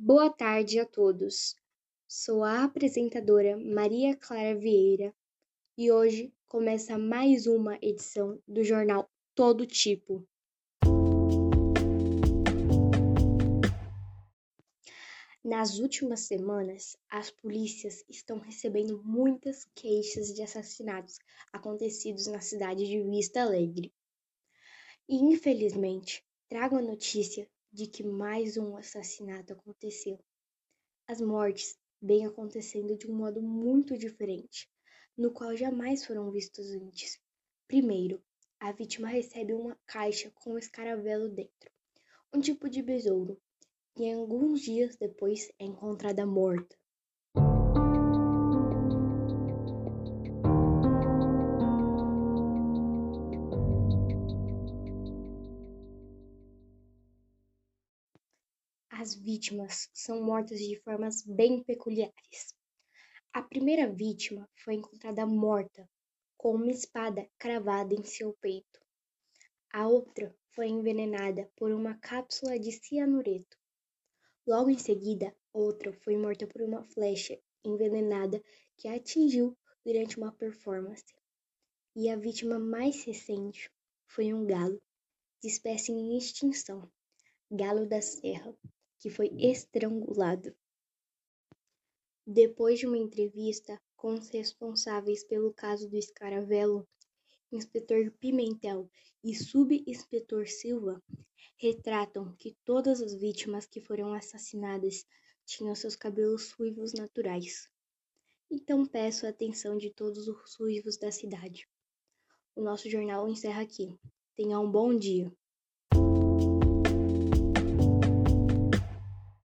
Boa tarde a todos. Sou a apresentadora Maria Clara Vieira e hoje começa mais uma edição do jornal Todo Tipo. Nas últimas semanas, as polícias estão recebendo muitas queixas de assassinatos acontecidos na cidade de Vista Alegre. E infelizmente, trago a notícia de que mais um assassinato aconteceu. As mortes vêm acontecendo de um modo muito diferente, no qual jamais foram vistos antes. Primeiro, a vítima recebe uma caixa com um escaravelo dentro, um tipo de besouro, e alguns dias depois é encontrada morta. As vítimas são mortas de formas bem peculiares. A primeira vítima foi encontrada morta, com uma espada cravada em seu peito. A outra foi envenenada por uma cápsula de cianureto. Logo em seguida, outra foi morta por uma flecha envenenada que a atingiu durante uma performance. E a vítima mais recente foi um galo, de espécie em extinção, galo da serra, que foi estrangulado. Depois de uma entrevista com os responsáveis pelo caso do escaravelo, inspetor Pimentel e subinspetor Silva retratam que todas as vítimas que foram assassinadas tinham seus cabelos ruivos naturais. Então peço a atenção de todos os ruivos da cidade. O nosso jornal encerra aqui. Tenha um bom dia.